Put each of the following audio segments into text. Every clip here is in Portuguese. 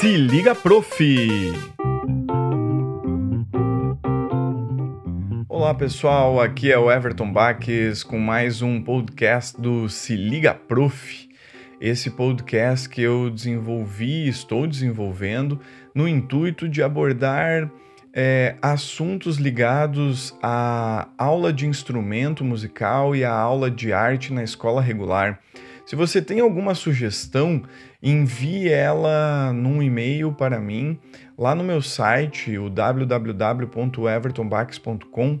Se liga, prof! Olá pessoal, aqui é o Everton Baques com mais um podcast do Se Liga Prof. Esse podcast que eu desenvolvi, estou desenvolvendo, no intuito de abordar é, assuntos ligados à aula de instrumento musical e à aula de arte na escola regular. Se você tem alguma sugestão, envie ela num e-mail para mim lá no meu site, o www.evertonbax.com,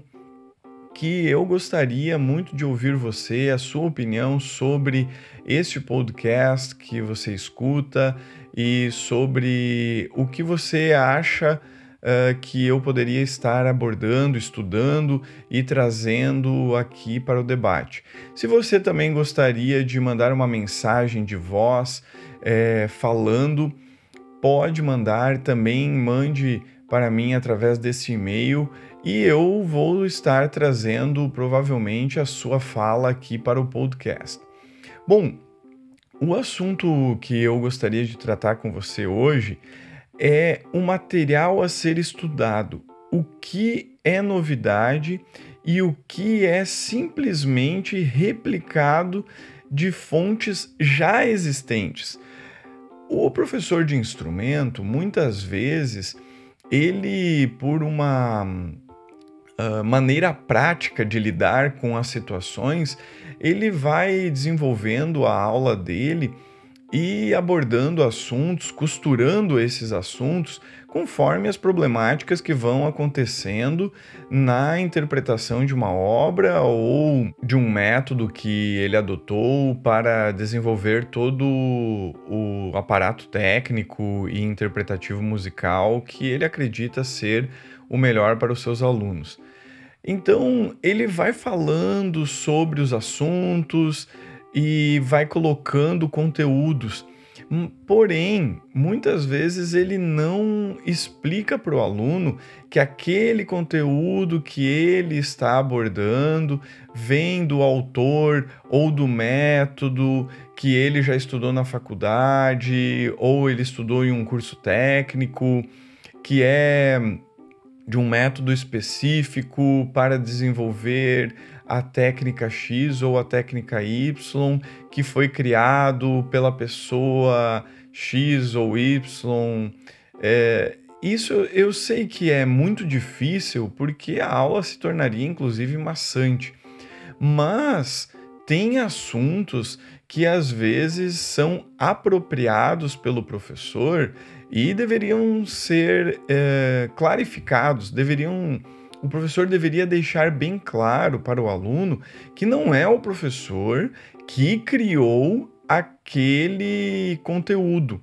que eu gostaria muito de ouvir você, a sua opinião sobre este podcast que você escuta e sobre o que você acha uh, que eu poderia estar abordando, estudando e trazendo aqui para o debate. Se você também gostaria de mandar uma mensagem de voz é, falando, pode mandar também, mande para mim através desse e-mail e eu vou estar trazendo provavelmente a sua fala aqui para o podcast. Bom, o assunto que eu gostaria de tratar com você hoje é um material a ser estudado. O que é novidade e o que é simplesmente replicado de fontes já existentes. O professor de instrumento, muitas vezes, ele, por uma uh, maneira prática de lidar com as situações, ele vai desenvolvendo a aula dele e abordando assuntos, costurando esses assuntos conforme as problemáticas que vão acontecendo na interpretação de uma obra ou de um método que ele adotou para desenvolver todo o aparato técnico e interpretativo musical que ele acredita ser o melhor para os seus alunos. Então, ele vai falando sobre os assuntos, e vai colocando conteúdos. Hum, porém, muitas vezes ele não explica para o aluno que aquele conteúdo que ele está abordando vem do autor ou do método que ele já estudou na faculdade ou ele estudou em um curso técnico, que é de um método específico para desenvolver a técnica X ou a técnica Y que foi criado pela pessoa X ou Y. É, isso eu sei que é muito difícil porque a aula se tornaria inclusive maçante, mas tem assuntos que às vezes são apropriados pelo professor e deveriam ser é, clarificados, deveriam o professor deveria deixar bem claro para o aluno que não é o professor que criou aquele conteúdo.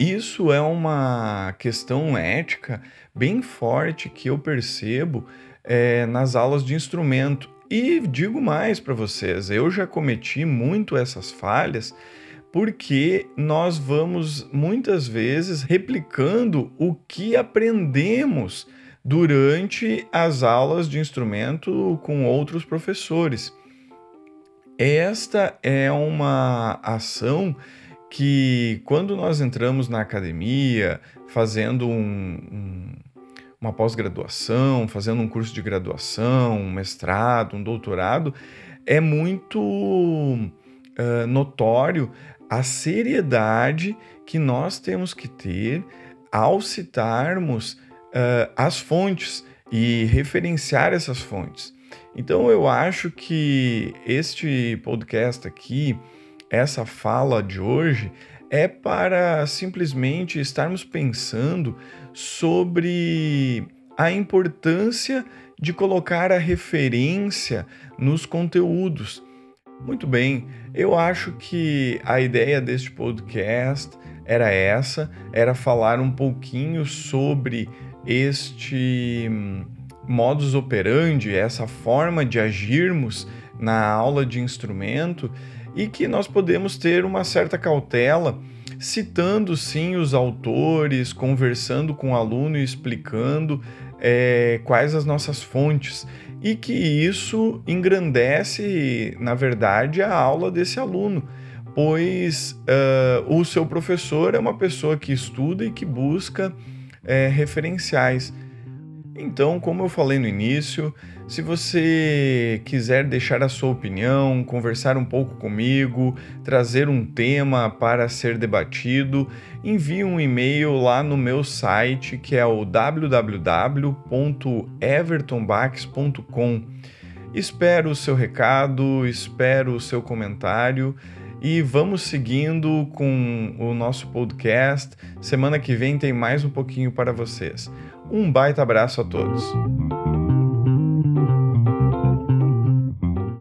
Isso é uma questão ética bem forte que eu percebo é, nas aulas de instrumento. E digo mais para vocês, eu já cometi muito essas falhas porque nós vamos muitas vezes replicando o que aprendemos durante as aulas de instrumento com outros professores. Esta é uma ação que, quando nós entramos na academia, fazendo um, uma pós-graduação, fazendo um curso de graduação, um mestrado, um doutorado, é muito uh, notório a seriedade que nós temos que ter ao citarmos uh, as fontes e referenciar essas fontes. Então eu acho que este podcast aqui, essa fala de hoje, é para simplesmente estarmos pensando sobre a importância de colocar a referência nos conteúdos. Muito bem, eu acho que a ideia deste podcast era essa, era falar um pouquinho sobre este modus operandi, essa forma de agirmos na aula de instrumento e que nós podemos ter uma certa cautela, citando sim os autores, conversando com o aluno e explicando é, quais as nossas fontes e que isso engrandece, na verdade, a aula desse aluno, pois uh, o seu professor é uma pessoa que estuda e que busca é, referenciais. Então, como eu falei no início, se você quiser deixar a sua opinião, conversar um pouco comigo, trazer um tema para ser debatido, envie um e-mail lá no meu site que é o www.evertonbax.com. Espero o seu recado, espero o seu comentário e vamos seguindo com o nosso podcast. Semana que vem tem mais um pouquinho para vocês. Um baita abraço a todos.